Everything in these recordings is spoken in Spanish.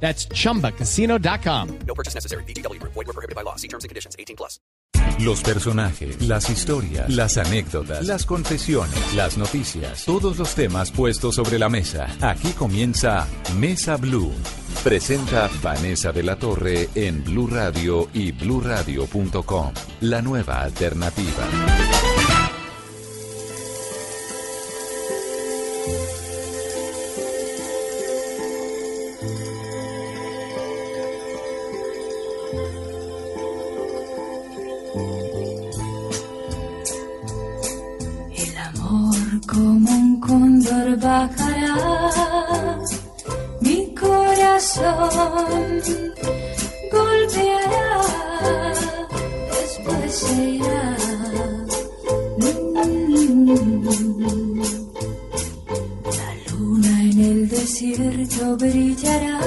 That's chumbacasino.com. No purchase necessary. BGW. Void were prohibited by law. See terms and conditions. 18 plus. Los personajes, las historias, las anécdotas, las confesiones, las noticias, todos los temas puestos sobre la mesa. Aquí comienza Mesa Blue. Presenta Vanessa de la Torre en Blue Radio y bluradio.com. La nueva alternativa. Como un cóndor bajará, mi corazón golpeará, después se irá. La luna en el desierto brillará.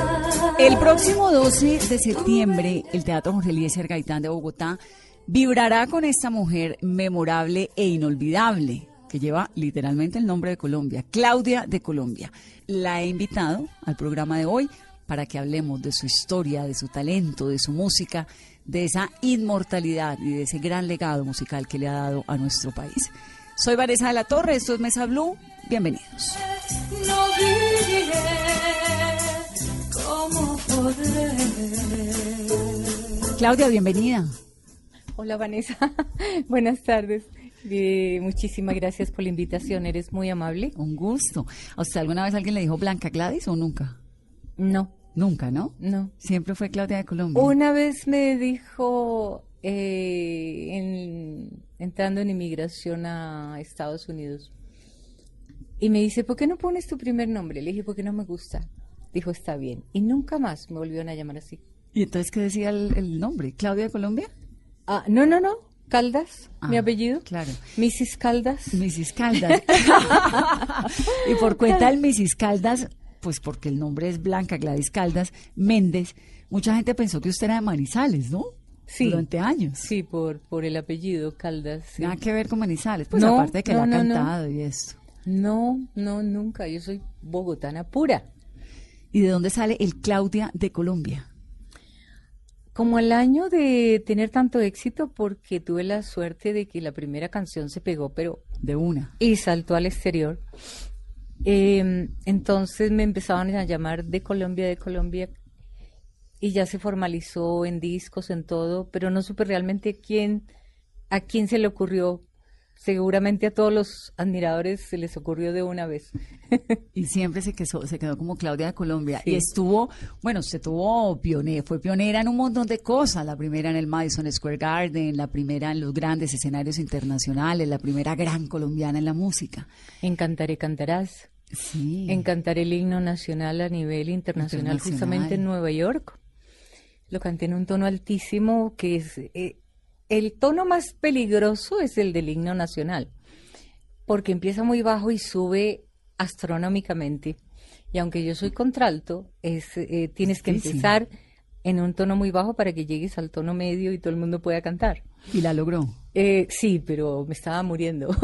El próximo 12 de septiembre, el Teatro Jorge Eliezer Gaitán de Bogotá vibrará con esta mujer memorable e inolvidable, que lleva literalmente el nombre de Colombia, Claudia de Colombia. La he invitado al programa de hoy para que hablemos de su historia, de su talento, de su música, de esa inmortalidad y de ese gran legado musical que le ha dado a nuestro país. Soy Vanessa de la Torre, esto es Mesa Blue, bienvenidos. No viviré como podré. Claudia, bienvenida. Hola Vanessa, buenas tardes. Eh, muchísimas gracias por la invitación, eres muy amable. Un gusto. ¿A usted alguna vez alguien le dijo Blanca Gladys o nunca? No, Nunca, ¿no? no. Siempre fue Claudia de Colombia. Una vez me dijo, eh, en- entrando en inmigración a Estados Unidos, y me dice, ¿por qué no pones tu primer nombre? Le dije, porque no me gusta. Dijo, está bien. Y nunca más me volvieron a llamar así. ¿Y entonces qué decía el, el nombre? ¿Claudia de Colombia? Ah, no, no, no. Caldas, mi Ah, apellido. claro. Mrs. Caldas. Mrs. Caldas. y por cuenta del Mrs. Caldas, pues porque el nombre es Blanca Gladys Caldas Méndez, mucha gente pensó que usted era de Manizales, ¿no? Sí. Durante años. Sí, por, por el apellido Caldas. sí. Nada que ver con Manizales, pues No, aparte de que no, la ha no, cantado y esto. No, no, nunca. Yo soy bogotana pura. ¿Y de dónde sale el Claudia de Colombia? Como al año de tener tanto éxito, porque tuve la suerte de que la primera canción se pegó, pero De una. y saltó al exterior. Eh, entonces me empezaban a llamar de Colombia, de Colombia, y ya se formalizó en discos, en todo, pero no supe realmente quién, a quién se le ocurrió. Seguramente a todos los admiradores se les ocurrió de una vez. Y siempre se quedó, se quedó como Claudia de Colombia. Sí. Y estuvo, bueno, usted tuvo pionera, fue pionera en un montón de cosas. La primera en el Madison Square Garden, la primera en los grandes escenarios internacionales, la primera gran colombiana en la música. Encantaré, cantarás. Sí. Encantar el himno nacional a nivel internacional, Internacional. justamente en Nueva York. Lo canté en un tono altísimo, que es eh, el tono más peligroso es el del himno nacional, porque empieza muy bajo y sube astronómicamente. Y aunque yo soy contralto, es, eh, tienes que empezar en un tono muy bajo para que llegues al tono medio y todo el mundo pueda cantar. Y la logró. Eh, sí, pero me estaba muriendo.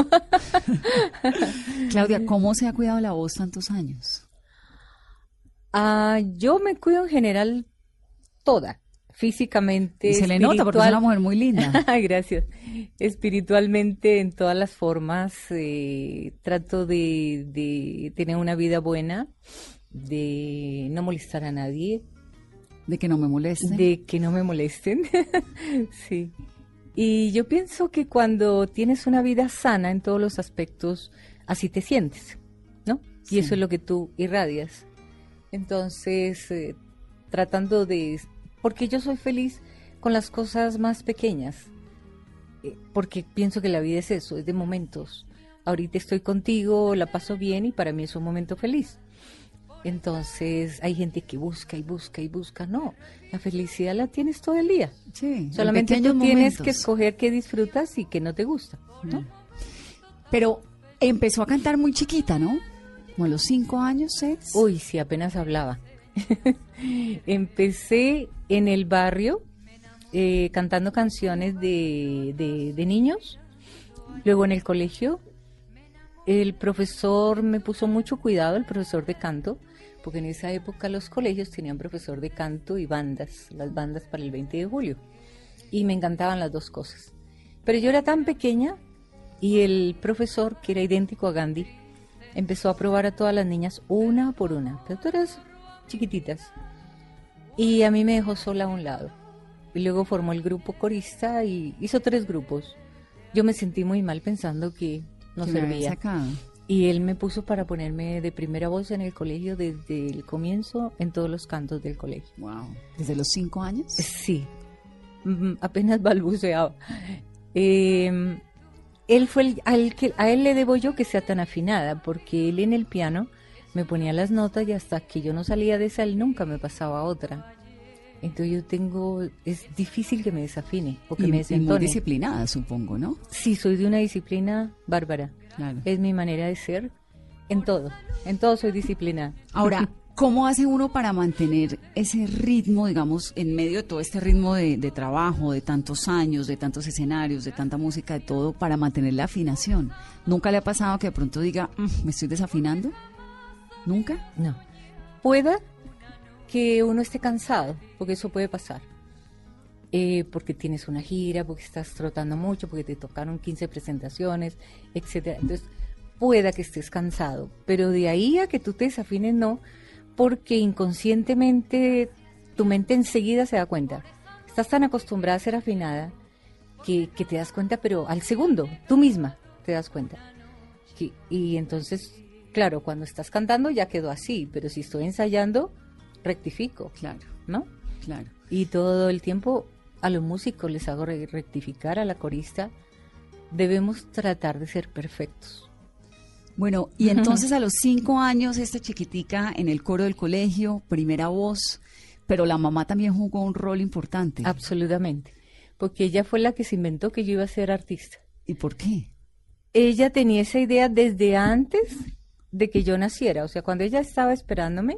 Claudia, ¿cómo se ha cuidado la voz tantos años? Ah, yo me cuido en general toda, físicamente. Y se le nota porque es una mujer muy linda. Gracias. Espiritualmente, en todas las formas, eh, trato de, de tener una vida buena, de no molestar a nadie, De que no me moleste. de que no me molesten. sí. Y yo pienso que cuando tienes una vida sana en todos los aspectos, así te sientes, ¿no? Y Sí. eso es lo que tú irradias. Entonces, eh, tratando de... Porque yo soy feliz con las cosas más pequeñas, eh, porque pienso que la vida es eso, es de momentos. Ahorita estoy contigo, la paso bien y para mí es un momento feliz. Entonces hay gente que busca y busca y busca. No, la felicidad la tienes todo el día. Sí, en Solamente tú tienes que escoger qué disfrutas y qué no te gusta. ¿no? Pero empezó a cantar muy chiquita, ¿no? Como a los cinco años, seis. Uy, sí, apenas hablaba. Empecé en el barrio eh, cantando canciones de, de- de niños. Luego en el colegio, el profesor me puso mucho cuidado, el profesor de canto, porque en esa época los colegios tenían profesor de canto y bandas, las bandas para el 20 de julio. Y me encantaban las dos cosas. Pero yo era tan pequeña y el profesor, que era idéntico a Gandhi, empezó a probar a todas las niñas una por una, pero todas chiquititas. Y a mí me dejó sola a un lado. Y luego formó el grupo corista y hizo tres grupos. Yo me sentí muy mal pensando que no que servía. Y él me puso para ponerme de primera voz en el colegio desde el comienzo en todos los cantos del colegio. Wow. ¿Desde los cinco años? Sí, Mm, apenas balbuceaba. Eh, él fue el, al que, a él le debo yo que sea tan afinada, porque él en el piano me ponía las notas y hasta que yo no salía de esa, él nunca me pasaba otra. Entonces yo tengo, es difícil que me desafine o que Y, me y muy desentone. disciplinada, supongo, ¿no? Sí, soy de una disciplina bárbara. Claro. Es mi manera de ser en todo. En todo soy disciplinada. Ahora, ¿cómo hace uno para mantener ese ritmo, digamos, en medio de todo este ritmo de, de trabajo, de tantos años, de tantos escenarios, de tanta música, de todo, para mantener la afinación? ¿Nunca le ha pasado que de pronto diga, "Mm, me estoy desafinando? ¿Nunca? No. Pueda que uno esté cansado, porque eso puede pasar. Eh, porque tienes una gira, porque estás trotando mucho, porque te tocaron 15 presentaciones, etcétera. Entonces, pueda que estés cansado, pero de ahí a que tú te desafines, no, porque inconscientemente tu mente enseguida se da cuenta. Estás tan acostumbrada a ser afinada que, que te das cuenta, pero al segundo, tú misma te das cuenta. Que- y entonces, claro, cuando estás cantando ya quedó así, pero si estoy ensayando, rectifico, Claro, ¿no? claro. Y todo el tiempo a los músicos les hago re- rectificar, a la corista, debemos tratar de ser perfectos. Bueno, y entonces a los cinco años, esta chiquitica en el coro del colegio, primera voz, pero la mamá también jugó un rol importante. Absolutamente. Porque ella fue la que se inventó que yo iba a ser artista. ¿Y por qué? Ella tenía esa idea desde antes de que yo naciera. O sea, cuando ella estaba esperándome,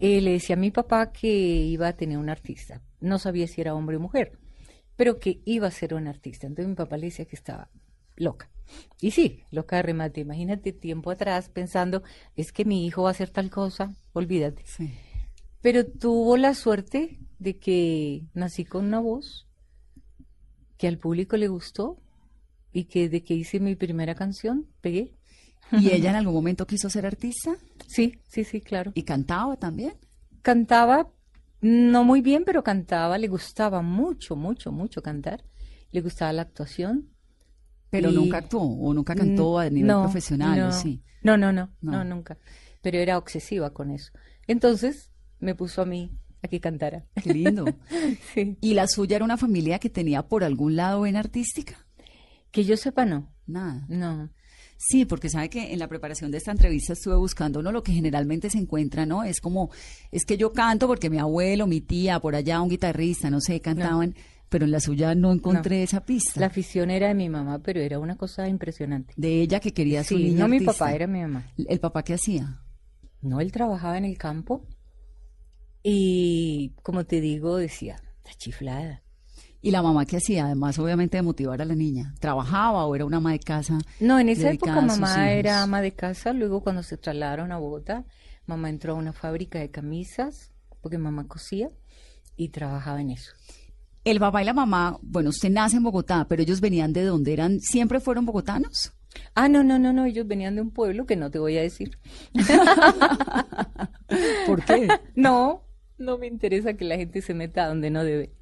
eh, le decía a mi papá que iba a tener un artista. No sabía si era hombre o mujer, pero que iba a ser un artista. Entonces mi papá le decía que estaba loca. Y sí, loca de remate. Imagínate tiempo atrás pensando, es que mi hijo va a hacer tal cosa, olvídate. Sí. Pero tuvo la suerte de que nací con una voz que al público le gustó y que de que hice mi primera canción pegué. ¿Y ella en algún momento quiso ser artista? Sí, sí, sí, claro. ¿Y cantaba también? Cantaba, no muy bien, pero cantaba, le gustaba mucho, mucho, mucho cantar. Le gustaba la actuación. Pero Y- nunca actuó o nunca cantó a nivel no, profesional, ¿o no. sí. No, no, no, No. no, nunca. Pero era obsesiva con eso. Entonces me puso a mí a que cantara. Qué lindo. Sí. ¿Y la suya era una familia que tenía por algún lado vena artística? Que yo sepa, no. Nada. No. Sí, porque sabe que en la preparación de esta entrevista estuve buscando, ¿no? Lo que generalmente se encuentra, ¿no? Es como, es que yo canto porque mi abuelo, mi tía, por allá, un guitarrista, no sé, cantaban, pero en la suya no encontré No. esa pista. La afición era de mi mamá, pero era una cosa impresionante. de ella que quería su Sí, niña no mi papá, era mi mamá. ¿El papá qué hacía? No, él trabajaba en el campo y, como te digo, decía, está chiflada. ¿Y la mamá qué hacía? Además, obviamente, de motivar a la niña. ¿Trabajaba o era una ama de casa? No, en esa época mamá era ama de casa, luego cuando se trasladaron a Bogotá, mamá entró a una fábrica de camisas, porque mamá cosía, y trabajaba en eso. El papá y la mamá, bueno, usted nace en Bogotá, pero ellos venían de dónde eran, siempre fueron bogotanos. Ah, no, no, no, no, ellos venían de un pueblo que no te voy a decir. ¿Por qué? No, no me interesa que la gente se meta donde no debe.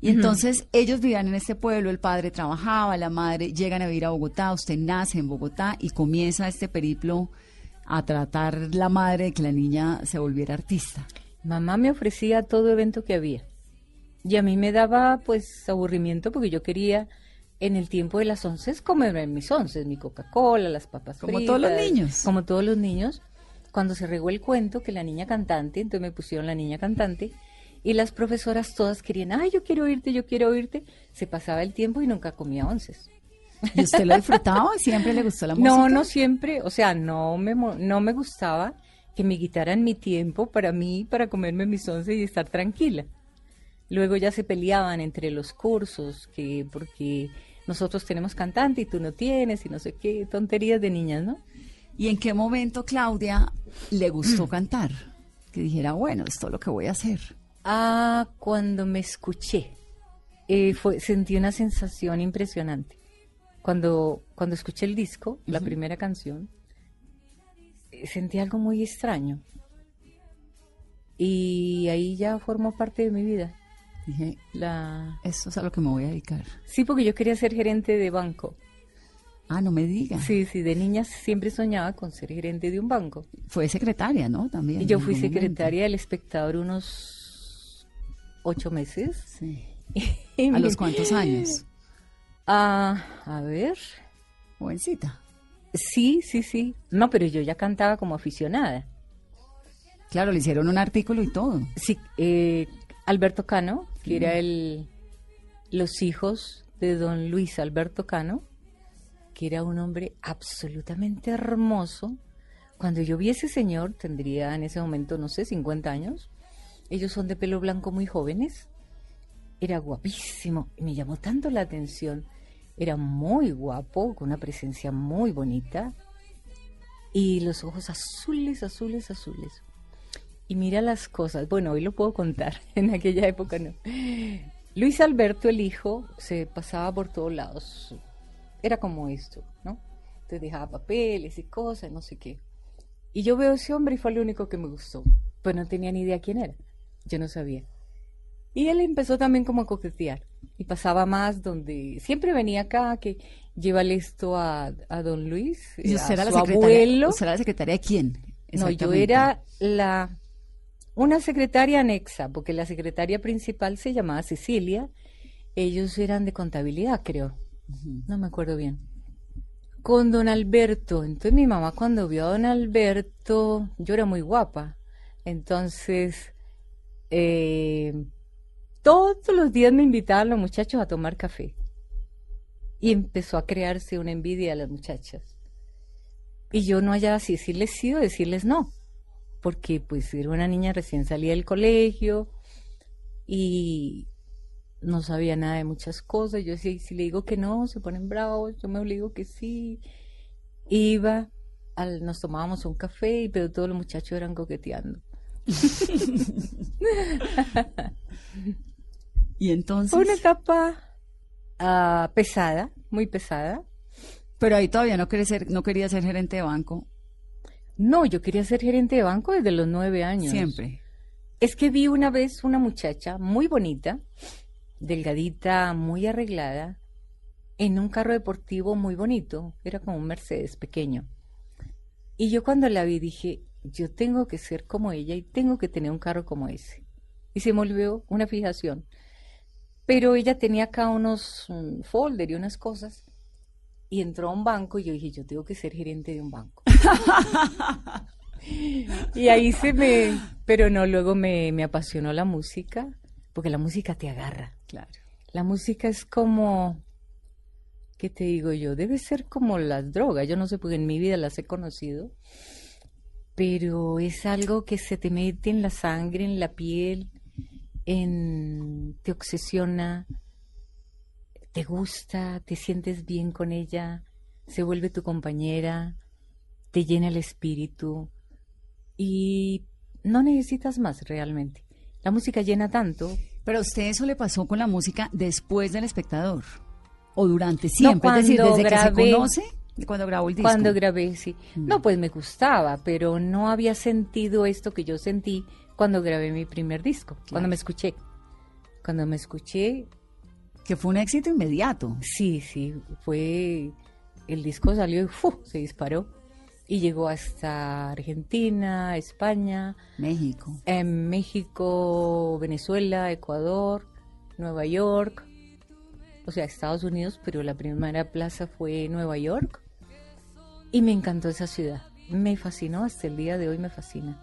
Y entonces ellos vivían en este pueblo, el padre trabajaba, la madre llegan a vivir a Bogotá, usted nace en Bogotá y comienza este periplo a tratar la madre de que la niña se volviera artista. Mamá me ofrecía todo evento que había. Y a mí me daba pues aburrimiento porque yo quería en el tiempo de las once comer mis once, mi Coca-Cola, las papas Como fritas, todos los niños. Como todos los niños. cuando se regó el cuento que la niña cantante, entonces me pusieron la niña cantante, y las profesoras todas querían, ay, yo quiero oírte, yo quiero oírte. Se pasaba el tiempo y nunca comía onces. ¿Y usted lo disfrutaba? ¿Siempre le gustó la música? No, no siempre, o sea, no me, no me gustaba que me quitaran mi tiempo para mí, para comerme mis once y estar tranquila. Luego ya se peleaban entre los cursos, que porque nosotros tenemos cantante y tú no tienes, y no sé qué, tonterías de niñas, ¿no? ¿Y en qué momento, Claudia, le gustó cantar? Que dijera, bueno, esto es lo que voy a hacer. Ah, cuando me escuché, eh, fue, sentí una sensación impresionante. Cuando, cuando escuché el disco, la primera canción, eh, sentí algo muy extraño. Y ahí ya formó parte de mi vida. Dije, La... esto es a lo que me voy a dedicar. Sí, porque yo quería ser gerente de banco. Ah, no me diga. Sí, sí, de niña siempre soñaba con ser gerente de un banco. Fue secretaria, ¿no? También. Y yo fui secretaria del espectador unos ocho meses. Sí. ¿A me- los cuántos años? Ah, a ver. Jovencita. Sí, sí, sí. No, pero yo ya cantaba como aficionada. Claro, le hicieron un artículo y todo. Sí, eh, Alberto Cano, que era el los hijos de don Luis Alberto Cano, que era un hombre absolutamente hermoso. Cuando yo vi a ese señor, tendría en ese momento, no sé, 50 años. Ellos son de pelo blanco muy jóvenes. Era guapísimo y me llamó tanto la atención. Era muy guapo, con una presencia muy bonita. Y los ojos azules, azules, azules. Y mira las cosas. Bueno, hoy lo puedo contar. En aquella época no. Luis Alberto, el hijo, se pasaba por todos lados. Era como esto, ¿no? Entonces dejaba papeles y cosas, no sé qué. Y yo veo a ese hombre y fue lo único que me gustó. Pues no tenía ni idea quién era. Yo no sabía. Y él empezó también como a coquetear. Y pasaba más donde siempre venía acá que llévale esto a, a don Luis, ¿Y a era la abuelo. ¿Usted era la secretaria de quién? No, yo era la una secretaria anexa, porque la secretaria principal se llamaba Cecilia. Ellos eran de contabilidad, creo. No me acuerdo bien. Con don Alberto. Entonces mi mamá cuando vio a don Alberto, yo era muy guapa. Entonces, eh, todos los días me invitaban los muchachos a tomar café. Y empezó a crearse una envidia a las muchachas. Y yo no hallaba si decirles sí o decirles no, porque pues era una niña recién salida del colegio y no sabía nada de muchas cosas. Yo decía, "Y si le digo que no, se ponen bravos, yo me obligo que sí. Iba, nos tomábamos un café, pero todos los muchachos eran coqueteando. Y entonces. Fue una etapa ah, pesada, muy pesada. Pero ahí todavía no ser, no quería ser gerente de banco. No, yo quería ser gerente de banco desde los nueve años. Siempre. Es que vi una vez una muchacha muy bonita, delgadita, muy arreglada, en un carro deportivo muy bonito. Era como un Mercedes pequeño. Y yo cuando la vi dije, yo tengo que ser como ella y tengo que tener un carro como ese. Y se me volvió una fijación. Pero ella tenía acá unos un folder y unas cosas. Y entró a un banco y yo dije, yo tengo que ser gerente de un banco. Y ahí se me, pero no, luego me, me apasionó la música, porque la música te agarra. Claro. La música es como, ¿qué te digo yo? Debe ser como las drogas, yo no sé porque en mi vida las he conocido, pero es algo que se te mete en la sangre, en la piel, en, te obsesiona, te gusta, te sientes bien con ella, se vuelve tu compañera, te llena el espíritu y no necesitas más realmente. La música llena tanto. Pero a usted eso le pasó con la música después del espectador. O durante siempre. es decir, desde que se conoce, cuando grabó el disco. Cuando grabé, sí. No, pues me gustaba, pero no había sentido esto que yo sentí cuando grabé mi primer disco, cuando me escuché. Cuando me escuché, Que fue un éxito inmediato. sí, sí, fue. El disco salió y ¡fu! se disparó. Y llegó hasta Argentina, España, México. en México, Venezuela, Ecuador, Nueva York, o sea, Estados Unidos, pero la primera plaza fue Nueva York y me encantó esa ciudad. me fascinó, hasta el día de hoy me fascina.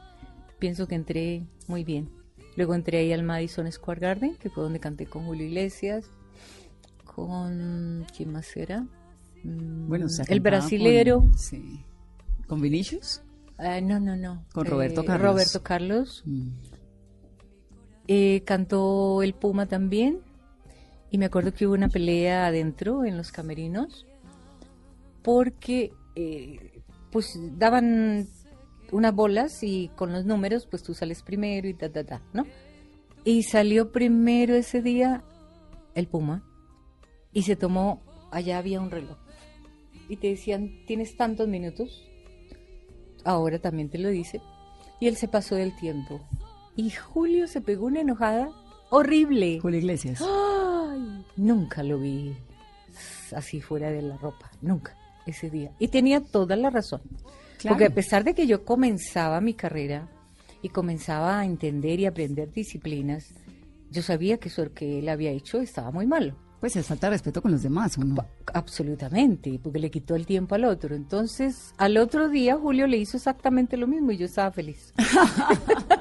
Pienso que entré muy bien. Luego entré ahí al Madison Square Garden, que fue donde canté con Julio Iglesias, con... ¿Quién más era? Mm, Bueno, o sea, el brasilero. Con, sí. ¿Con Vinicius? Ah, no, no, no. Con Roberto Eh, Carlos. Roberto Carlos. Mm. Eh, cantó el Puma también. Y me acuerdo que hubo una pelea adentro en los camerinos. Porque eh, pues daban unas bolas y con los números pues tú sales primero y ta, ta, ta, ¿no? Y salió primero ese día el Puma. Y se tomó, allá había un reloj. Y te decían, tienes tantos minutos. Ahora también te lo dice. Y él se pasó del tiempo. Y Julio se pegó una enojada horrible. Julio Iglesias. Ay, nunca lo vi así fuera de la ropa, nunca, ese día. Y tenía toda la razón. Claro. Porque a pesar de que yo comenzaba mi carrera y comenzaba a entender y aprender disciplinas, yo sabía que eso que él había hecho estaba muy malo. Pues es falta de respeto con los demás, ¿o no? Absolutamente, porque le quitó el tiempo al otro. Entonces, al otro día Julio le hizo exactamente lo mismo y yo estaba feliz.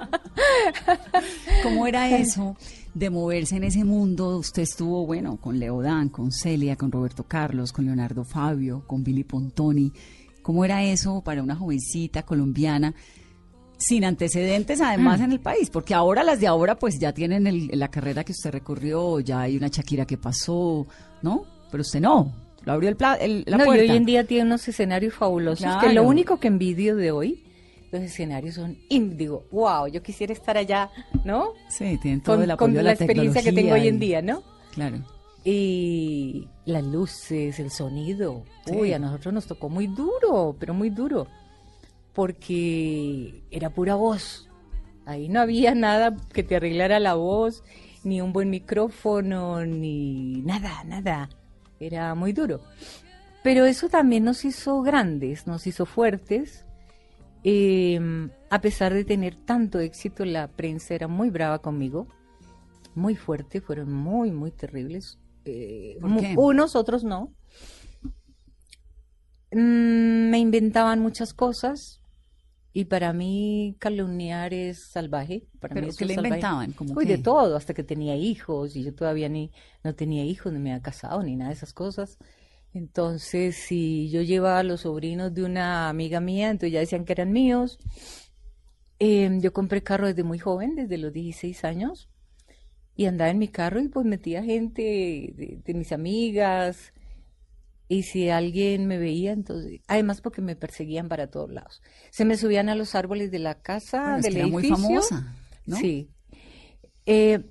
¿Cómo era eso de moverse en ese mundo? Usted estuvo, bueno, con Leodán, con Celia, con Roberto Carlos, con Leonardo Fabio, con Billy Pontoni. ¿Cómo era eso para una jovencita colombiana sin antecedentes además en el país? Porque ahora las de ahora pues ya tienen el- la carrera que usted recorrió, ya hay una Shakira que pasó, ¿no? Pero usted no, lo abrió el pla- el- la no, y puerta. hoy en día tiene unos escenarios fabulosos que lo único que envidio de hoy, los escenarios son, in- digo, wow, yo quisiera estar allá, ¿no? Sí, tienen todo Con, el con apoyo de la, la, experiencia que tengo hoy en día, ¿no? Claro. Y las luces, el sonido. Sí. Uy, a nosotros nos tocó muy duro, pero muy duro. Porque era pura voz. Ahí no había nada que te arreglara la voz, ni un buen micrófono, ni nada, nada. Era muy duro. Pero eso también nos hizo grandes, nos hizo fuertes. Eh, a pesar de tener tanto éxito, la prensa era muy brava conmigo, muy fuerte, fueron muy, muy terribles. Eh. Unos, otros no. Mm, me inventaban muchas cosas y para mí calumniar es salvaje. Para ¿Pero mí qué es le salvaje. inventaban? ¿Cómo Uy, qué? de todo, hasta que tenía hijos y yo todavía ni no tenía hijos, ni me había casado, ni nada de esas cosas. Entonces, si yo llevaba a los sobrinos de una amiga mía, entonces ya decían que eran míos. Em, yo compré carro desde muy joven, desde los 16 años, y andaba en mi carro y pues metía gente de, de mis amigas. Y si alguien me veía, entonces, además porque me perseguían para todos lados. Se me subían a los árboles de la casa, Bueno, es del era muy famosa, ¿no? Sí. Eh,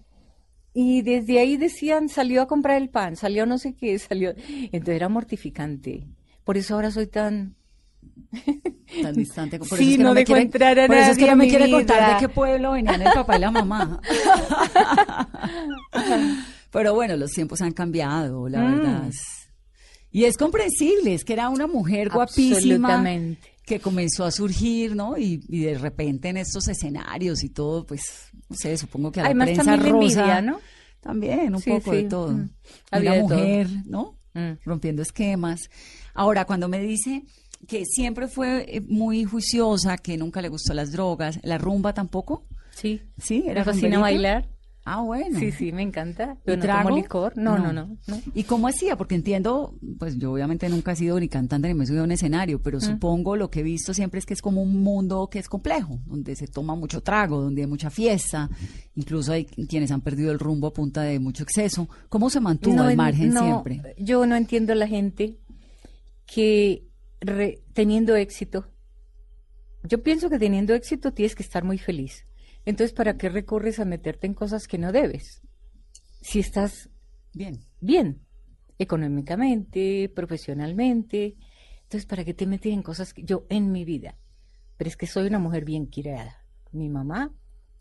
y desde ahí decían, salió a comprar el pan, salió no sé qué, salió. Entonces era mortificante. Por eso ahora soy tan... tan distante. Por Sí, eso es que no me dejo quiere- entrar a Por eso es que no me quiere contar vida. de qué pueblo venían el papá y la mamá. Pero bueno, los tiempos han cambiado, la Mm. verdad. Y es comprensible, es que era una mujer guapísima que comenzó a surgir, ¿no? Y, y de repente en estos escenarios y todo, pues, no sé, supongo que a la Además prensa también rosa... envidia, ¿no? También, un Sí, poco sí, de todo. mm. Había una de todo. mujer, ¿no? Mm. Rompiendo esquemas. Ahora, cuando me dice que siempre fue eh, muy juiciosa, que nunca le gustó las drogas, ¿la rumba tampoco? Sí. Sí, era Me fascina rumberita? bailar. Ah, bueno. Sí, sí, me encanta. ¿Y Pero no trago? tomo licor. No, no, no. no. ¿Y cómo hacía? Porque entiendo, pues yo obviamente nunca he sido ni cantante ni me he subido a un escenario, pero supongo lo que he visto siempre es que es como un mundo que es complejo, donde se toma mucho trago, donde hay mucha fiesta, incluso hay quienes han perdido el rumbo a punta de mucho exceso. ¿Cómo se mantuvo al en- margen no, siempre? Yo no entiendo a la gente que re- teniendo éxito, yo pienso que teniendo éxito tienes que estar muy feliz. Entonces, ¿para qué recurres a meterte en cosas que no debes? Si estás Bien. bien, económicamente, profesionalmente, entonces, ¿para qué te metes en cosas que yo en mi vida? Pero es que soy una mujer bien criada. Mi mamá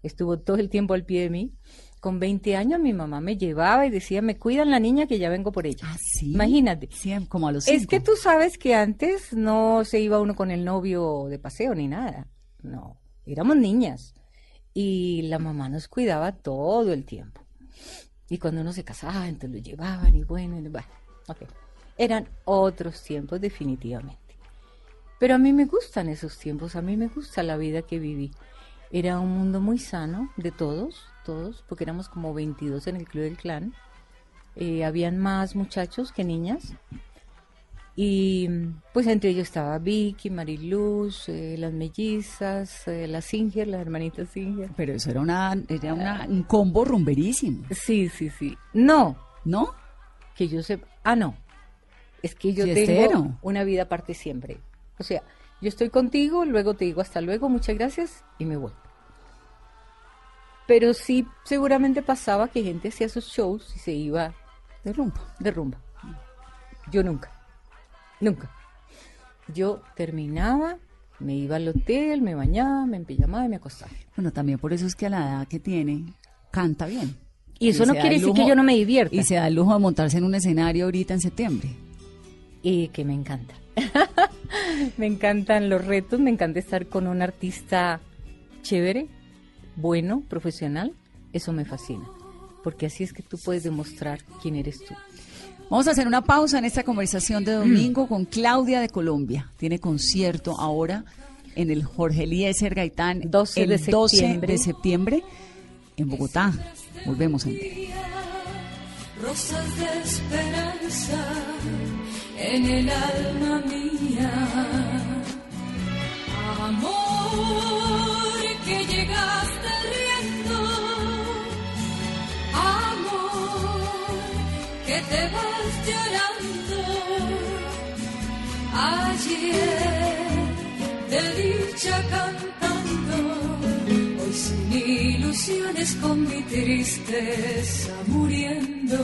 estuvo todo el tiempo al pie de mí. Con 20 años mi mamá me llevaba y decía, me cuidan la niña que ya vengo por ella. Ah, sí. Imagínate. Sí, como a los Es cinco. que tú sabes que antes no se iba uno con el novio de paseo ni nada. No, éramos niñas. Y la mamá nos cuidaba todo el tiempo. Y cuando uno se casaba, entonces lo llevaban y bueno, y bueno, ok. Eran otros tiempos definitivamente. Pero a mí me gustan esos tiempos, a mí me gusta la vida que viví. Era un mundo muy sano de todos, todos, porque éramos como 22 en el Club del Clan. Eh, habían más muchachos que niñas. Y pues entre ellos estaba Vicky, Mariluz, eh, las mellizas, eh, las Singer, las hermanitas Singer. Pero eso era una, era una, un combo rumberísimo, Sí, sí, sí. No, ¿no? que yo sepa. Ah, no. Es que yo Fiestero. tengo una vida aparte siempre. O sea, yo estoy contigo, luego te digo hasta luego, muchas gracias y me voy. Pero sí, seguramente pasaba que gente hacía sus shows y se iba De rumbo. de rumba. Yo nunca. Nunca. Yo terminaba, me iba al hotel, me bañaba, me empillamaba y me acostaba. Bueno, también por eso es que a la edad que tiene, canta bien. Y eso no quiere decir que yo no me divierta. Y se da el lujo de montarse en un escenario ahorita en septiembre. y que me encanta. me encantan los retos, me encanta estar con un artista chévere, bueno, profesional. Eso me fascina, porque así es que tú puedes demostrar quién eres tú. Vamos a hacer una pausa en esta conversación de domingo con Claudia de Colombia. Tiene concierto ahora en el Jorge Eliezer Gaitán 12 el de 12 septiembre. de septiembre en Bogotá. Volvemos en rosas de esperanza en el alma mía. Amor que llegaste riendo, amor que te vas llorando. Ayer de dicha cantando, hoy sin ilusiones con mi tristeza muriendo.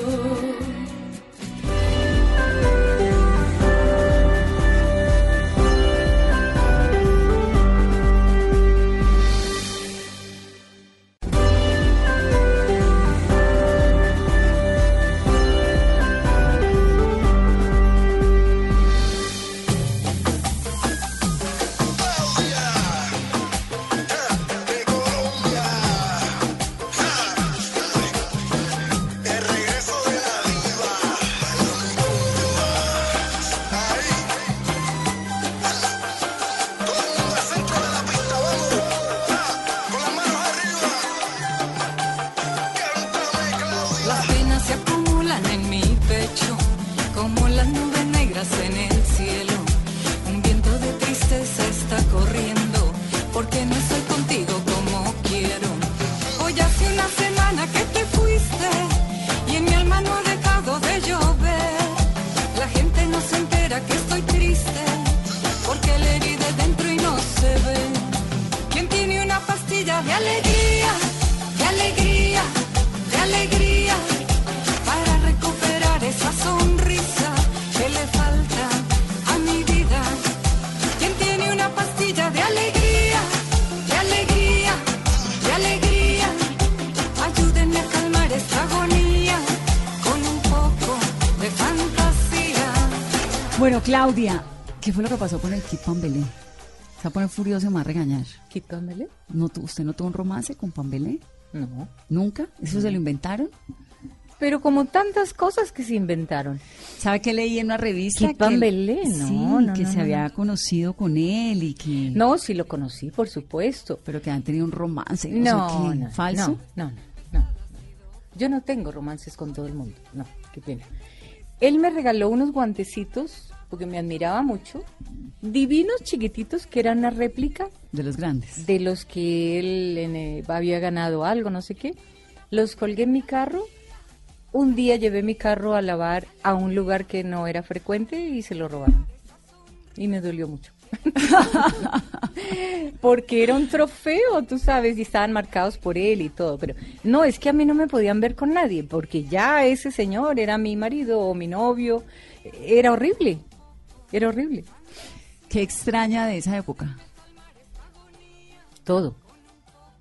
Bueno, Claudia, ¿qué fue lo que pasó con el Kid Pambelé? Se va a poner furioso y me va a regañar. Quítamele. ¿No, tu- ¿Usted no tuvo un romance con Pambelé? No. ¿Nunca? ¿Eso se lo inventaron? Pero como tantas cosas que se inventaron. ¿Sabe que leí en una revista? Kid que Pambelé, no, sí, no, que no, se no, había no. conocido con él y que... No, sí lo conocí, por supuesto. Pero que han tenido un romance. No, No, no, ¿Falso? No, no, no, no. Yo no tengo romances con todo el mundo. No, qué pena. Él me regaló unos guantecitos porque me admiraba mucho, divinos chiquititos que eran una réplica De los grandes. de los que él en, eh, había ganado algo, no sé qué. Los colgué en mi carro. Un día llevé mi carro a lavar a un lugar que no era frecuente y se lo robaron. Y me dolió mucho. Porque era un trofeo, tú sabes, y estaban marcados por él y todo. Pero no, es que a mí no me podían ver con nadie, porque ya ese señor era mi marido o mi novio. Era horrible, era horrible. ¿Qué extraña de esa época? Todo.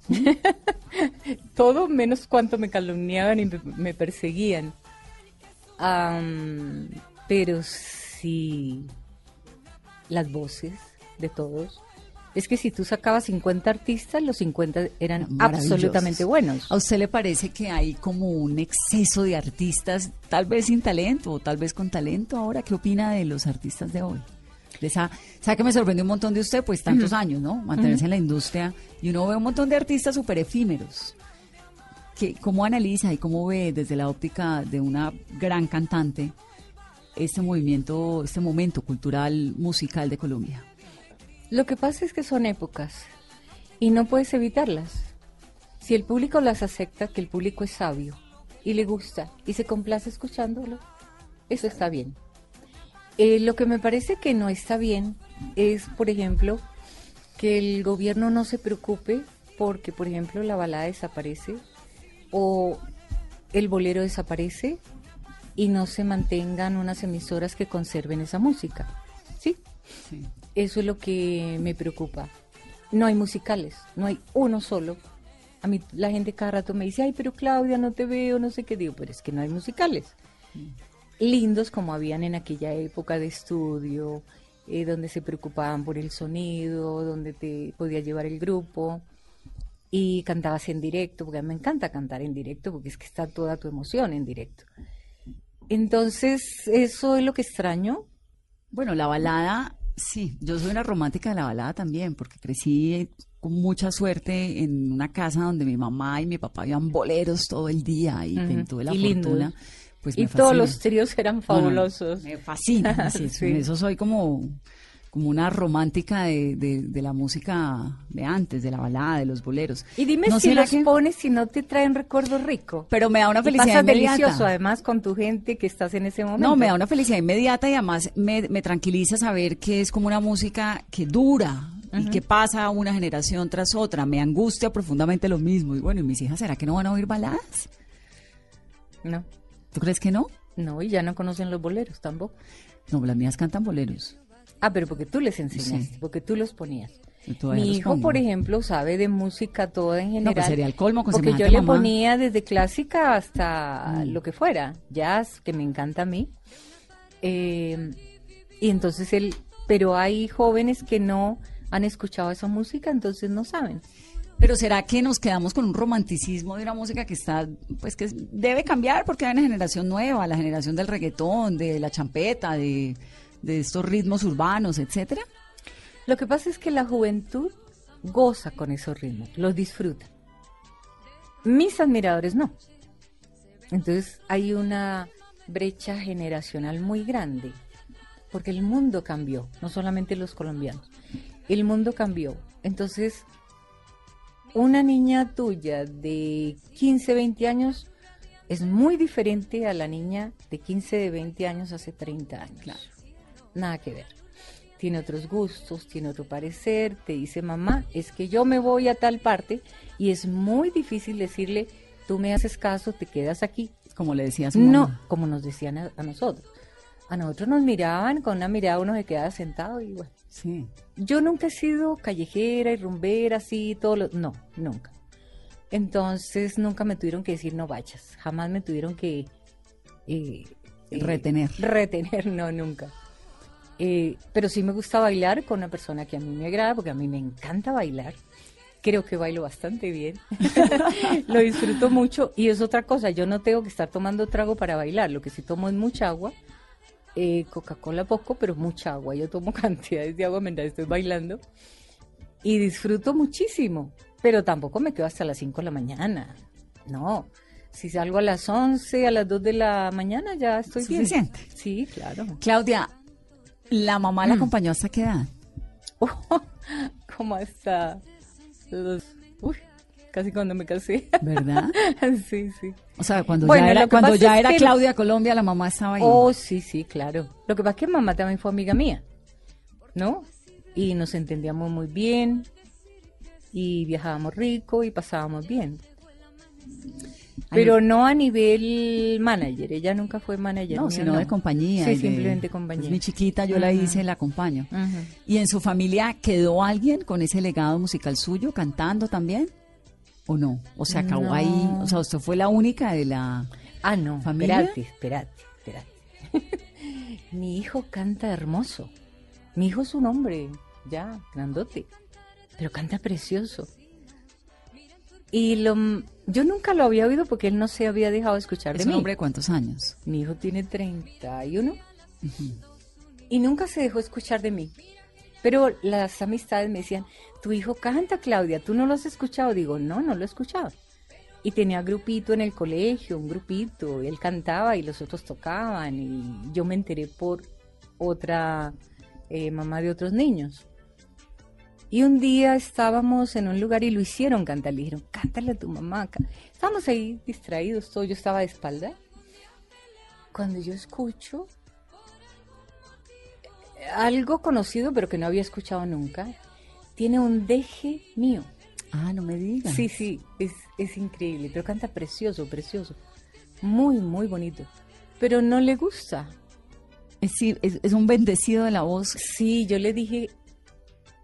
Todo menos cuanto me calumniaban y me, perseguían. Pero sí, las voces de todos. Es que si tú sacabas 50 artistas, los 50 eran absolutamente buenos. ¿A usted le parece que hay como un exceso de artistas, tal vez sin talento o tal vez con talento ahora? ¿Qué opina de los artistas de hoy? De esa, ¿Sabe que me sorprendió un montón de usted? Pues tantos años, ¿no? Mantenerse en la industria y uno ve un montón de artistas súper efímeros. Que, ¿Cómo analiza y cómo ve desde la óptica de una gran cantante este movimiento, este momento cultural, musical de Colombia? Lo que pasa es que son épocas y no puedes evitarlas. Si el público las acepta, que el público es sabio y le gusta y se complace escuchándolo, eso está bien. Eh, lo que me parece que no está bien es, por ejemplo, que el gobierno no se preocupe porque, por ejemplo, la balada desaparece o el bolero desaparece y no se mantengan unas emisoras que conserven esa música. ¿Sí? Eso es lo que me preocupa. No hay musicales, no hay uno solo. A mí la gente cada rato me dice, ay, pero Claudia, no te veo, no sé qué digo, pero es que no hay musicales. Lindos como habían en aquella época de estudio, eh, donde se preocupaban por el sonido, donde te podía llevar el grupo y cantabas en directo, porque a mí me encanta cantar en directo, porque es que está toda tu emoción en directo. Entonces, eso es lo que extraño. Bueno, la balada, sí, yo soy una romántica de la balada también, porque crecí con mucha suerte en una casa donde mi mamá y mi papá iban boleros todo el día y Ujú, tuve la y fortuna. Pues y me todos los tríos eran fabulosos. Me fascina, sí, Sí. en eso soy como, como una romántica de, de- de la música de antes, de la balada, de los boleros. Y dime ¿No si los que- pones si no te traen recuerdo rico. Pero me da una Y felicidad pasas inmediata. delicioso además con tu gente que estás en ese momento. No, me da una felicidad inmediata y además me, me tranquiliza saber que es como una música que dura y que pasa una generación tras otra. Me angustia profundamente lo mismo. Y bueno, ¿y mis hijas será que no van a oír baladas? No, ¿Tú crees que no? no, y ya no conocen los boleros tampoco. No, las mías cantan boleros. Ah, pero porque tú les enseñaste, Sí. porque tú los ponías. Mi hijo, pongo. por ejemplo, sabe de música toda en general. pues sería el colmo con Porque yo le mamá. ponía desde clásica hasta Mm. lo que fuera, jazz, que me encanta a mí. Eh, y entonces él, pero hay jóvenes que no han escuchado esa música, entonces no saben. Pero ¿será que nos quedamos con un romanticismo de una música que está, pues que debe cambiar porque hay una generación nueva, la generación del reggaetón, de la champeta, de, de estos ritmos urbanos, etcétera? Lo que pasa es que la juventud goza con esos ritmos, los disfruta. Mis admiradores no. Entonces hay una brecha generacional muy grande, porque el mundo cambió, no solamente los colombianos, el mundo cambió. Entonces, una niña tuya de 15, 20 años es muy diferente a la niña de 15, de 20 años hace 30 años. Nada que ver tiene otros gustos, tiene otro parecer, te dice mamá, es que yo me voy a tal parte y es muy difícil decirle, tú me haces caso, te quedas aquí. Como le decía a su No, mamá. como nos decían a, a nosotros. A nosotros nos miraban, con una mirada uno se quedaba sentado y bueno. Sí. Yo nunca he sido callejera y rumbera, así, todo lo... No, nunca. Entonces nunca me tuvieron que decir no vayas, jamás me tuvieron que... eh, eh, Retener. Retener, no, nunca. Eh, pero sí me gusta bailar con una persona que a mí me agrada, porque a mí me encanta bailar. Creo que bailo bastante bien. lo disfruto mucho. Y es otra cosa, yo no tengo que estar tomando trago para bailar. Lo que sí tomo es mucha agua. Eh, Coca-Cola poco, pero mucha agua. Yo tomo cantidades de agua mientras estoy bailando. Y disfruto muchísimo. Pero tampoco me quedo hasta las 5 de la mañana. No. Si salgo a las 11, a las 2 de la mañana, ya estoy Suficiente. bien. Sí, claro. Claudia, ¿la mamá Mm. la acompañó hasta qué edad? como hasta los... Uy, casi cuando me casé. ¿Verdad? sí, sí. O sea, cuando Bueno, ya era, cuando ya era que- Claudia Colombia, la mamá estaba ahí. Oh, sí, sí, claro. Lo que pasa es que mamá también fue amiga mía, ¿no? Y nos entendíamos muy bien, y viajábamos rico y pasábamos bien. Pero no a nivel manager, ella nunca fue manager. no, sino de compañía. Sí, de- simplemente compañía. Es mi chiquita, yo la hice, la acompaño. ¿Y en su familia quedó alguien con ese legado musical suyo, cantando también? ¿O no? ¿O se acabó No. ahí? O sea, usted fue la única de la... Ah, no, ¿Familia? espérate, espérate, espérate. Mi hijo canta hermoso. Mi hijo es un hombre, ya, grandote, pero canta precioso. Y lo, yo nunca lo había oído porque él no se había dejado escuchar ¿Es de mí. hombre de cuántos años? Mi hijo tiene 31. Y nunca se dejó escuchar de mí. Pero las amistades me decían, tu hijo canta, Claudia, ¿tú no lo has escuchado? Digo, no, no lo he escuchado. Y tenía grupito en el colegio, un grupito, y él cantaba y los otros tocaban, y yo me enteré por otra eh, mamá de otros niños. Y un día estábamos en un lugar y lo hicieron cantar, le dijeron, cántale a tu mamá. ca-". Estábamos ahí distraídos, todo, yo estaba de espalda. Cuando yo escucho algo conocido pero que no había escuchado nunca, tiene un deje mío. Ah, no me digas. Sí, sí, es, es increíble, pero canta precioso, precioso. Muy, muy bonito. Pero no le gusta. Es, sí, es, es un bendecido de la voz. Sí, yo le dije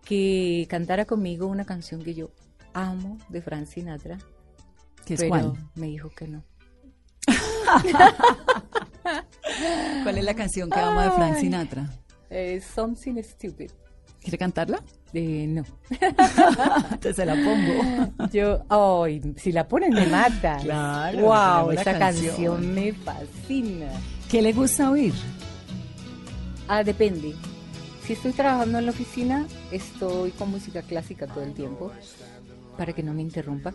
que cantara conmigo una canción que yo amo de Frank Sinatra, ¿Qué es pero cuál? me dijo que no. ¿Cuál es la canción que ama de Frank. Sinatra? Eh, Something Stupid. ¿Quiere cantarla? Eh, no. Entonces se la pongo. Yo, ay, si la ponen me mata. Claro, Wow, esa canción. canción me fascina. ¿Qué le gusta oír? Ah, depende. Si estoy trabajando en la oficina, estoy con música clásica todo el tiempo para que no me interrumpa,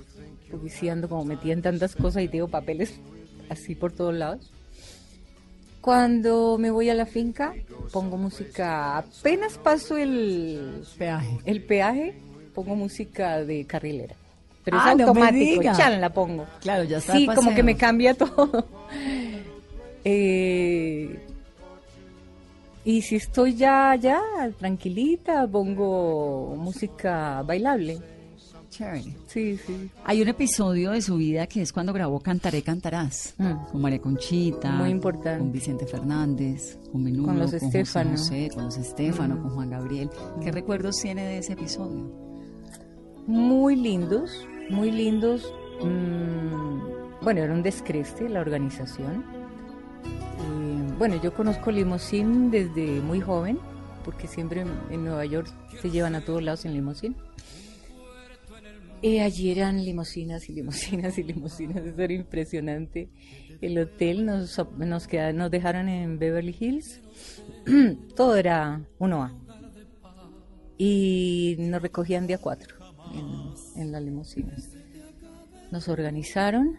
porque si ando como metida en tantas cosas y tengo papeles así por todos lados. Cuando me voy a la finca, pongo música, apenas paso el, Peaje. el peaje, pongo música de carrilera. Pero Ah, es no automático, diga. chan, la pongo. Claro, ya está. Sí, como que me cambia todo. Eh, y si estoy ya, ya, tranquilita, pongo música bailable. Chévere. Sí, sí. Hay un episodio de su vida que es cuando grabó Cantaré, Cantarás. Mm. Con María Conchita. Muy importante. Con Vicente Fernández, con Menudo. Con los José Estéfano. José, con los Estefano, Mm. con Juan Gabriel. ¿Qué recuerdos tiene de ese episodio? Muy lindos, muy lindos. Mm, bueno, era un descreste la organización. Eh, bueno, yo conozco Limosín desde muy joven, porque siempre en, Nueva York se llevan a todos lados en limosín. Y allí eran limosinas y limosinas y limosinas, eso era impresionante. El hotel nos, nos, queda- nos dejaron en Beverly Hills, todo era 1A. Y nos recogían día 4 en, las limusinas. Nos organizaron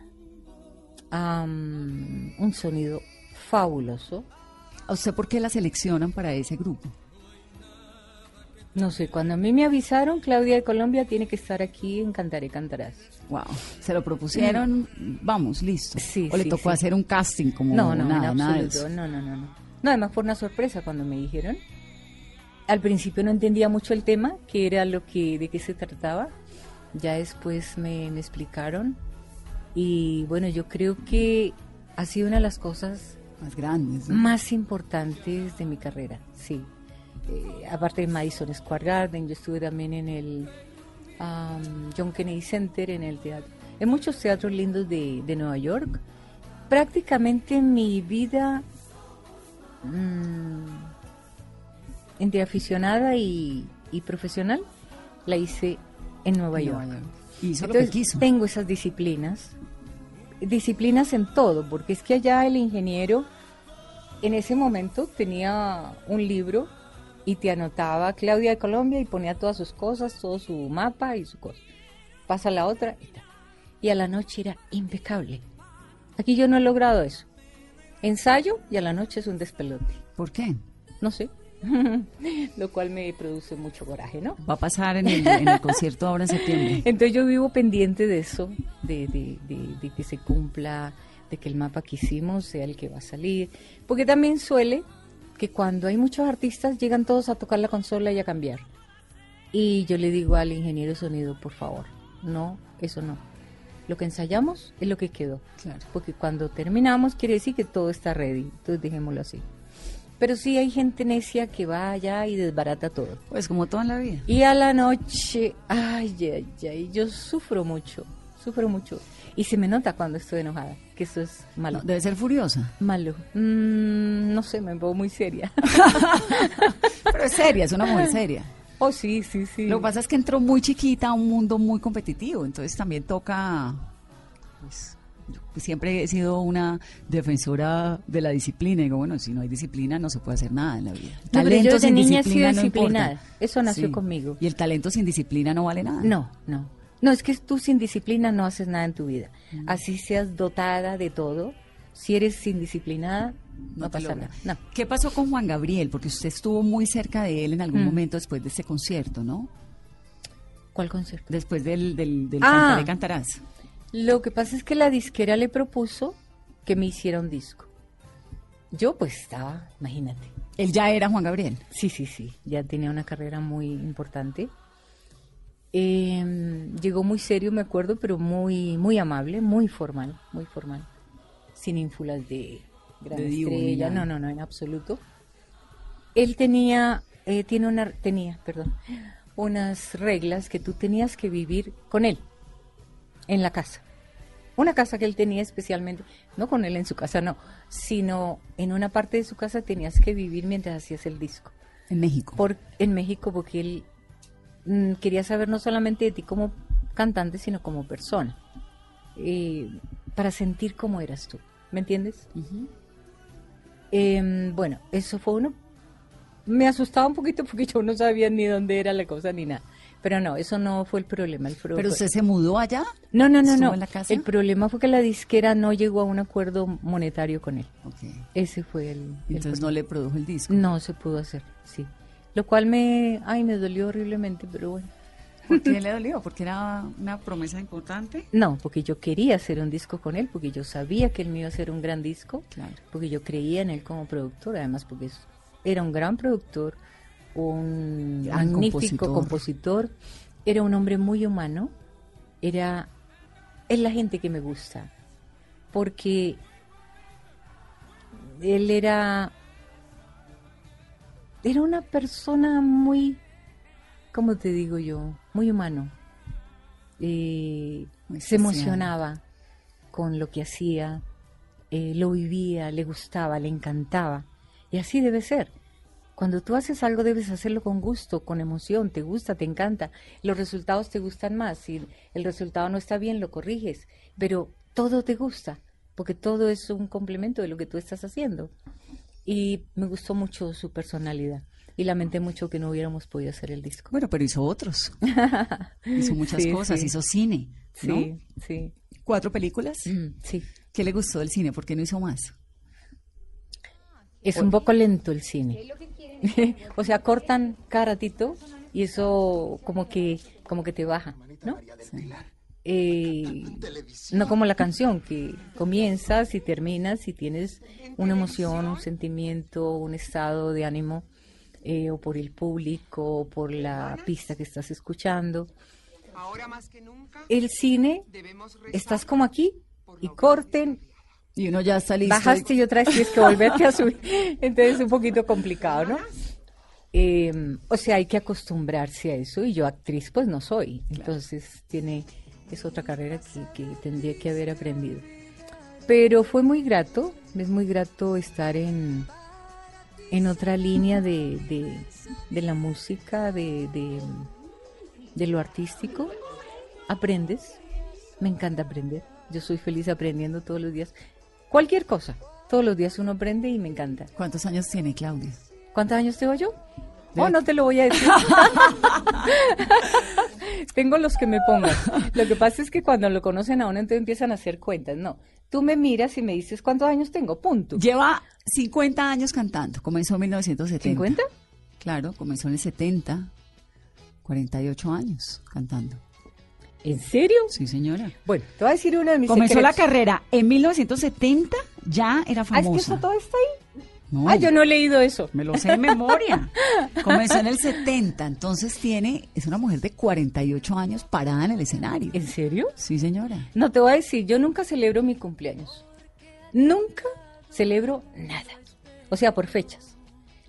un sonido fabuloso. ¿A usted por qué la seleccionan para ese grupo? No sé, cuando a mí me avisaron, Claudia de Colombia tiene que estar aquí en Cantaré Cantarás. Wow. ¿Se lo propusieron? Vamos, listo. Sí, ¿O le sí, tocó sí. hacer un casting como No, no, nada, en nada absoluto. eso? No, no, no, no. No, además fue una sorpresa cuando me dijeron. Al principio no entendía mucho el tema, qué era lo que, de qué se trataba. Ya después me, me explicaron. Y bueno, yo creo que ha sido una de las cosas Más grandes. ¿no? más importantes de mi carrera, sí. Eh, aparte de Madison Square Garden, yo estuve también en el John Kennedy Center, en el teatro, en muchos teatros lindos de, de Nueva York. Prácticamente mi vida mm, entre aficionada y, y profesional la hice en Nueva York. Lo Entonces, que quiso. tengo esas disciplinas, disciplinas en todo, porque es que allá el ingeniero en ese momento tenía un libro y te anotaba Claudia de Colombia y ponía todas sus cosas, todo su mapa y su cosa. Pasa la otra y tal. Y a la noche era impecable. Aquí yo no he logrado eso. Ensayo y a la noche es un despelote. ¿Por qué? No sé. Lo cual me produce mucho coraje, ¿no? Va a pasar en el, en el concierto ahora en septiembre. Entonces yo vivo pendiente de eso, de, de, de- de que se cumpla, de que el mapa que hicimos sea el que va a salir. Porque también suele que cuando hay muchos artistas llegan todos a tocar la consola y a cambiar. Y yo le digo al ingeniero de sonido, por favor, no, eso no. Lo que ensayamos es lo que quedó. Claro. Porque cuando terminamos quiere decir que todo está ready. Entonces dejémoslo así. Pero sí hay gente necia que va allá y desbarata todo. Pues como toda la vida. Y a la noche, ay, ay, ay, yo sufro mucho, sufro mucho. Y se me nota cuando estoy enojada, que eso es malo. No, debe ser furiosa. Malo. Mm, no sé, me pongo muy seria. Pero es seria, es una mujer seria. oh, sí, sí, sí. Lo que pasa es que entró muy chiquita a un mundo muy competitivo, entonces también toca pues, siempre he sido una defensora de la disciplina. Digo, bueno, si no hay disciplina no se puede hacer nada en la vida. No, yo desde sin niña he sido disciplina no disciplinada. importa. Eso nació conmigo. Y el talento sin disciplina no vale nada. No, no. No, es que tú sin disciplina no haces nada en tu vida. Mm. Así seas dotada de todo, si eres indisciplinada, no, te pasa nada. No. ¿Qué pasó con Juan Gabriel? Porque usted estuvo muy cerca de él en algún Mm. momento después de ese concierto, ¿no? ¿Cuál concierto? Después del, del, del Ah. Cantaré Cantarás. Lo que pasa es que la disquera le propuso que me hiciera un disco. Yo pues estaba, imagínate. Él ya era Juan Gabriel. Sí, sí, sí, ya tenía una carrera muy importante. Eh, llegó muy serio, me acuerdo, pero muy, muy amable, muy formal, muy formal. Sin ínfulas de gran De estrella, no, no, no, en absoluto. Él tenía, eh, tiene una, tenía, perdón, unas reglas que tú tenías que vivir con él, en la casa. Una casa que él tenía especialmente, no con él en su casa, no, sino en una parte de su casa tenías que vivir mientras hacías el disco En México. por, en México porque él mm, quería saber no solamente de ti como cantante, sino como persona, eh, para sentir cómo eras tú, ¿me entiendes? Em, bueno, eso fue uno. Me asustaba un poquito porque yo no sabía ni dónde era la cosa ni nada. Pero no, eso no fue el problema. El ¿Pero fue- usted se mudó allá? No, no, no, no. en la casa? El problema fue que la disquera no llegó a un acuerdo monetario con él. Ok. Ese fue el... el Entonces no le produjo el disco. No se pudo hacer, sí. Lo cual me, ay, me dolió horriblemente, pero bueno. ¿Por qué le dolió? Porque era una promesa importante. No, porque yo quería hacer un disco con él, porque yo sabía que él me iba a hacer un gran disco, Claro. porque yo creía en él como productor, además porque era un gran productor, un Gran magnífico compositor. compositor. era un hombre muy humano, era es la gente que me gusta, porque él era era una persona muy, ¿cómo te digo yo? Muy humano. Eh, Muy se emocionaba con lo que hacía, eh, lo vivía, le gustaba, le encantaba. Y así debe ser. Cuando tú haces algo debes hacerlo con gusto, con emoción, te gusta, te encanta. Los resultados te gustan más. Si el resultado no está bien, lo corriges. Pero todo te gusta, porque todo es un complemento de lo que tú estás haciendo. Y me gustó mucho su personalidad. Y lamenté mucho que no hubiéramos podido hacer el disco. Bueno, pero hizo otros. hizo muchas Sí, cosas, sí. hizo cine. ¿no? Sí, sí. ¿Cuatro películas? Mm, sí. ¿Qué le gustó del cine? ¿Por qué no hizo más? Es un poco lento el cine. o sea, cortan cada ratito y eso como que como que te baja, ¿no? Eh, no como la canción que comienzas y terminas y tienes una emoción, un sentimiento, un estado de ánimo eh, o por el público o por la pista que estás escuchando. El cine estás como aquí y corten Y uno ya está listo. Bajaste y otra vez tienes que volverte a subir. Entonces es un poquito complicado, ¿no? Eh, o sea, hay que acostumbrarse a eso y yo actriz pues no soy. Entonces tiene, es otra carrera que, que tendría que haber aprendido. Pero fue muy grato, es muy grato estar en, en otra línea de, de, de la música, de, de, de lo artístico. Aprendes, me encanta aprender. Yo soy feliz aprendiendo todos los días. Cualquier cosa. Todos los días uno aprende y me encanta. ¿Cuántos años tiene Claudia? ¿Cuántos años tengo yo? Oh, no te lo voy a decir. tengo los que me pongan. Lo que pasa es que cuando lo conocen a uno, entonces empiezan a hacer cuentas. No, tú me miras y me dices cuántos años tengo, punto. Lleva 50 años cantando. Comenzó en 1970. ¿50? Claro, comenzó en el 70. 48 años cantando. ¿En serio? Sí, señora. Bueno, te voy a decir uno de mis Comenzó la carrera en 1970, ya era Ah, es famosa. que eso todo está ahí. No, Ah, yo no he leído eso. Me lo sé de memoria. Comenzó en el 70, entonces tiene, es una mujer de 48 años parada en el escenario. ¿En serio? Sí, señora. No te voy a decir, yo nunca celebro mi cumpleaños. Nunca celebro nada. O sea, por fechas.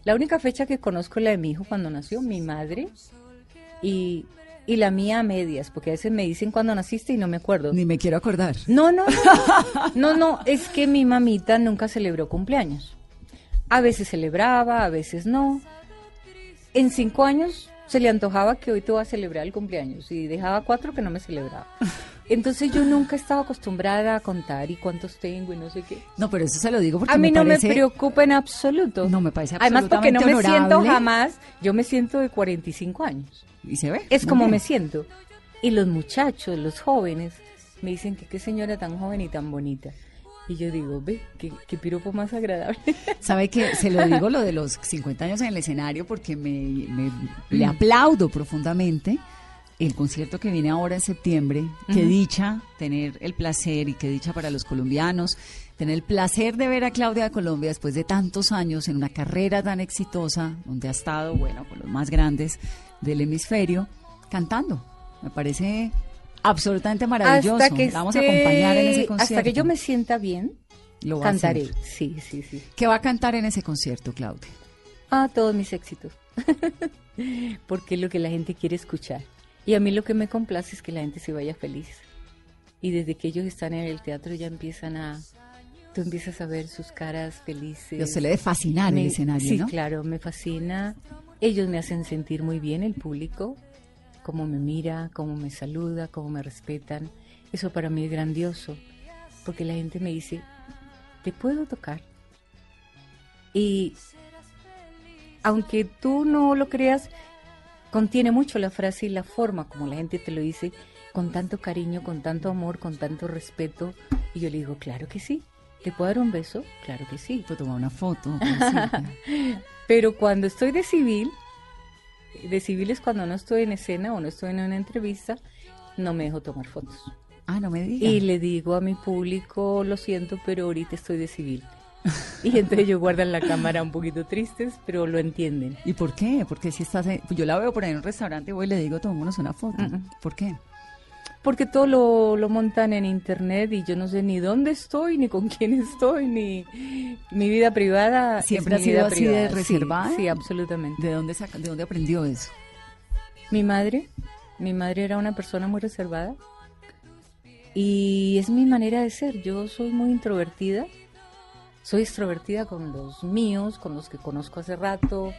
La única fecha que conozco es la de mi hijo cuando nació, mi madre, y, y la mía a medias, porque a veces me dicen cuando naciste y no me acuerdo. Ni me quiero acordar. No, no, no, no, no, es que mi mamita nunca celebró cumpleaños. A veces celebraba, a veces no. En cinco años se le antojaba que hoy te va a celebrar el cumpleaños y dejaba cuatro que no me celebraba. Entonces yo nunca estaba acostumbrada a contar y cuántos tengo y no sé qué. No, pero eso se lo digo porque A mí me no parece... me preocupa en absoluto. No, me parece Además porque no me absolutamente siento jamás, yo me siento de 45 años. Y se ve. Es como bien. me siento. Y los muchachos, los jóvenes, me dicen que qué señora tan joven y tan bonita. Y yo digo, ve, qué, qué piropo más agradable. ¿Sabe que Se lo digo lo de los 50 años en el escenario porque me, me- Mm. le aplaudo profundamente el concierto que viene ahora en septiembre. Qué dicha tener el placer y qué dicha para los colombianos tener el placer de ver a Claudia de Colombia después de tantos años en una carrera tan exitosa donde ha estado, bueno, con los más grandes del hemisferio, cantando. Me parece absolutamente maravilloso. Hasta que, vamos a acompañar en ese concierto. hasta que yo me sienta bien, Lo cantaré. Sí, sí, sí. ¿Qué va a cantar en ese concierto, Claudia? Ah, todos mis éxitos. Porque es lo que la gente quiere escuchar. Y a mí lo que me complace es que la gente se vaya feliz. Y desde que ellos están en el teatro ya empiezan a... Tú empiezas a ver sus caras felices. Yo se le debe fascinar Me- el escenario, sí, ¿no? claro, me fascina. Ellos me hacen sentir muy bien, el público, cómo me mira, cómo me saluda, cómo me respetan. Eso para mí es grandioso, porque la gente me dice, ¿te puedo tocar? Y aunque tú no lo creas, contiene mucho la frase y la forma como la gente te lo dice, con tanto cariño, con tanto amor, con tanto respeto. Y yo le digo, claro que sí. ¿Te puedo dar un beso? Claro que sí. Puedo tomar una foto. Pero cuando estoy de civil, de civil es cuando no estoy en escena o no estoy en una entrevista, no me dejo tomar fotos. ah, no me diga. Y le digo a mi público, lo siento, pero ahorita estoy de civil. Y entonces ellos guardan la cámara un poquito tristes, pero lo entienden. ¿Y por qué? Porque si estás en- yo la veo por ahí en un restaurante y voy y le digo, tomémonos una foto. ¿Por qué? Porque todo lo, lo montan en internet y yo no sé ni dónde estoy, ni con quién estoy, ni mi vida privada. ¿Siempre ha sido de. Sí, reservada? Sí, absolutamente. ¿De dónde saca, de dónde aprendió eso? Mi madre, mi madre era una persona muy reservada y es mi manera de ser. Yo soy muy introvertida, soy extrovertida con los míos, con los que conozco hace rato,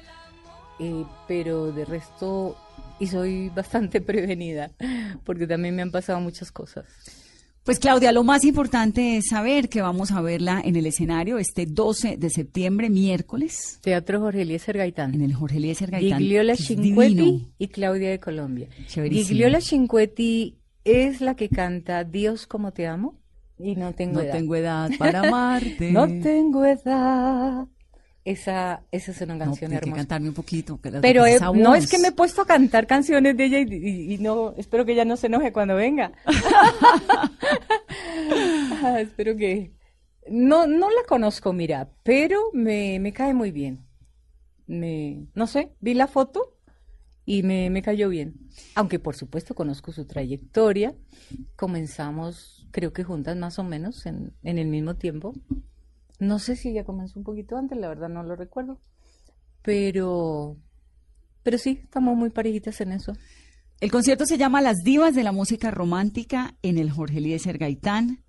eh, pero de resto, y soy bastante prevenida, porque también me han pasado muchas cosas. Pues Claudia, lo más importante es saber que vamos a verla en el escenario este 12 de septiembre, miércoles, Teatro Jorge Eliezer Gaitán. en el Jorge Eliezer Gaitán. Gigliola Cinquetti y Claudia de Colombia. Gigliola Cinquetti es la que canta Dios como te amo y no tengo No edad. tengo edad para amarte. No tengo edad. Esa, esa es una No, canción que hermosa. cantarme un poquito. que Pero eh, no es que me he puesto a cantar canciones de ella y, y- y no, espero que ella no se enoje cuando venga. Ah, espero que... No, no la conozco, mira, pero me, me cae muy bien. Me, no sé, vi la foto y me, me cayó bien. Aunque por supuesto conozco su trayectoria. Comenzamos, creo que juntas más o menos en, en el mismo tiempo. No sé si ella comenzó un poquito antes, la verdad no lo recuerdo. Pero, pero sí, estamos muy parejitas en eso. El concierto se llama Las Divas de la Música Romántica en el Jorge Eliezer Gaitán.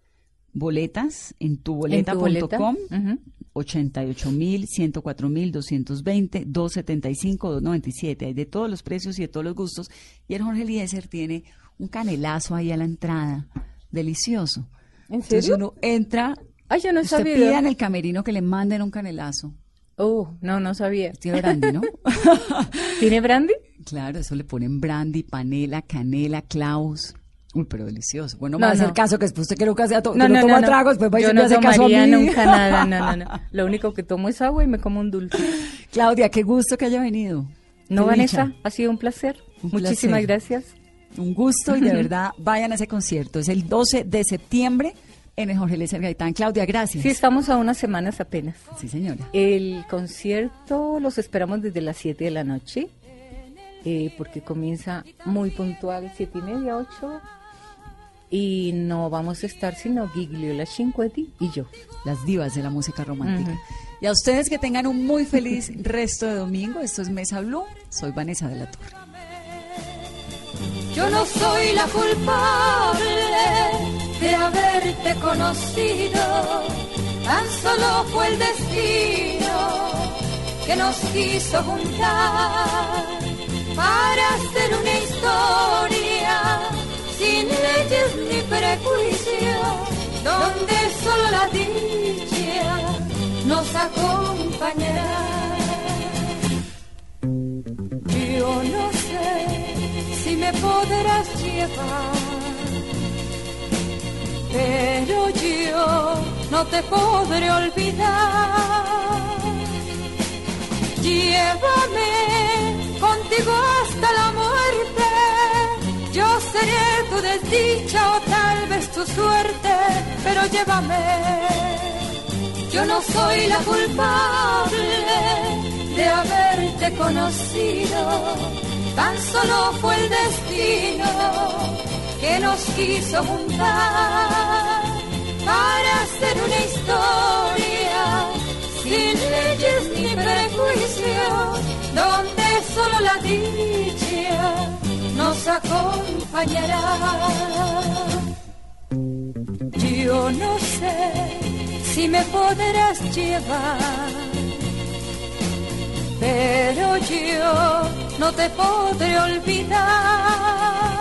Boletas en En tu boleta. tuboleta.com. Ujú. 88 mil, 104 mil, 220, 275, 297. Hay de todos los precios y de todos los gustos. Y el Jorge Eliezer tiene un canelazo ahí a la entrada. Delicioso. ¿En Entonces uno entra, Ay, yo no usted sabía. pida en el camerino que le manden un canelazo. Oh, no, no sabía. Tiene brandy, ¿no? ¿Tiene brandy? claro, eso le ponen brandy, panela, canela, clavos. Uy, pero delicioso. Bueno, No, me va a hacer no. caso que después usted que nunca sea to No, no, no, toma no, no. tragos, pues va Yo no tomaría nunca nada, no, no, no. Lo único que tomo es agua y me como un dulce. Claudia, qué gusto que haya venido. No, Qué Vanessa, dicha. ha sido un placer. Un Muchísimas placer. gracias. Un gusto y de verdad vayan a ese concierto. Es el 12 de septiembre en el Jorge Eliezer Gaitán. Claudia, gracias. Sí, estamos a unas semanas apenas. Sí, señora. El concierto los esperamos desde las 7 de la noche, eh, porque comienza muy puntual, 7 y media, 8. Y no vamos a estar sino Gigliola Cinquetti y yo. Las divas de la música romántica. Y a ustedes que tengan un muy feliz resto de domingo. Esto es Mesa Blue. Soy Vanessa de la Torre. Yo no soy la culpable de haberte conocido, tan solo fue el destino que nos quiso juntar para hacer una historia sin leyes ni prejuicios, donde solo la dicha nos acompañará. Yo no sé si me podrás llevar, pero yo no te podré olvidar. Llévame contigo hasta la muerte. Yo seré tu desdicha o tal vez tu suerte, pero llévame. Yo no soy la culpable de haberte conocido, tan solo fue el destino que nos quiso juntar para hacer una historia sin leyes ni prejuicios, donde solo la dicha nos acompañará. Yo no sé si me podrás llevar, pero yo no te podré olvidar.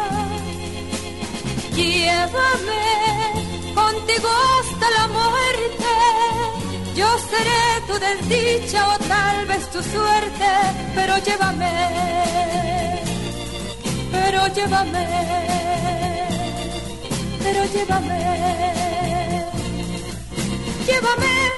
Llévame contigo hasta la muerte. Yo seré tu desdicha o tal vez tu suerte, pero llévame, pero llévame, pero llévame, llévame.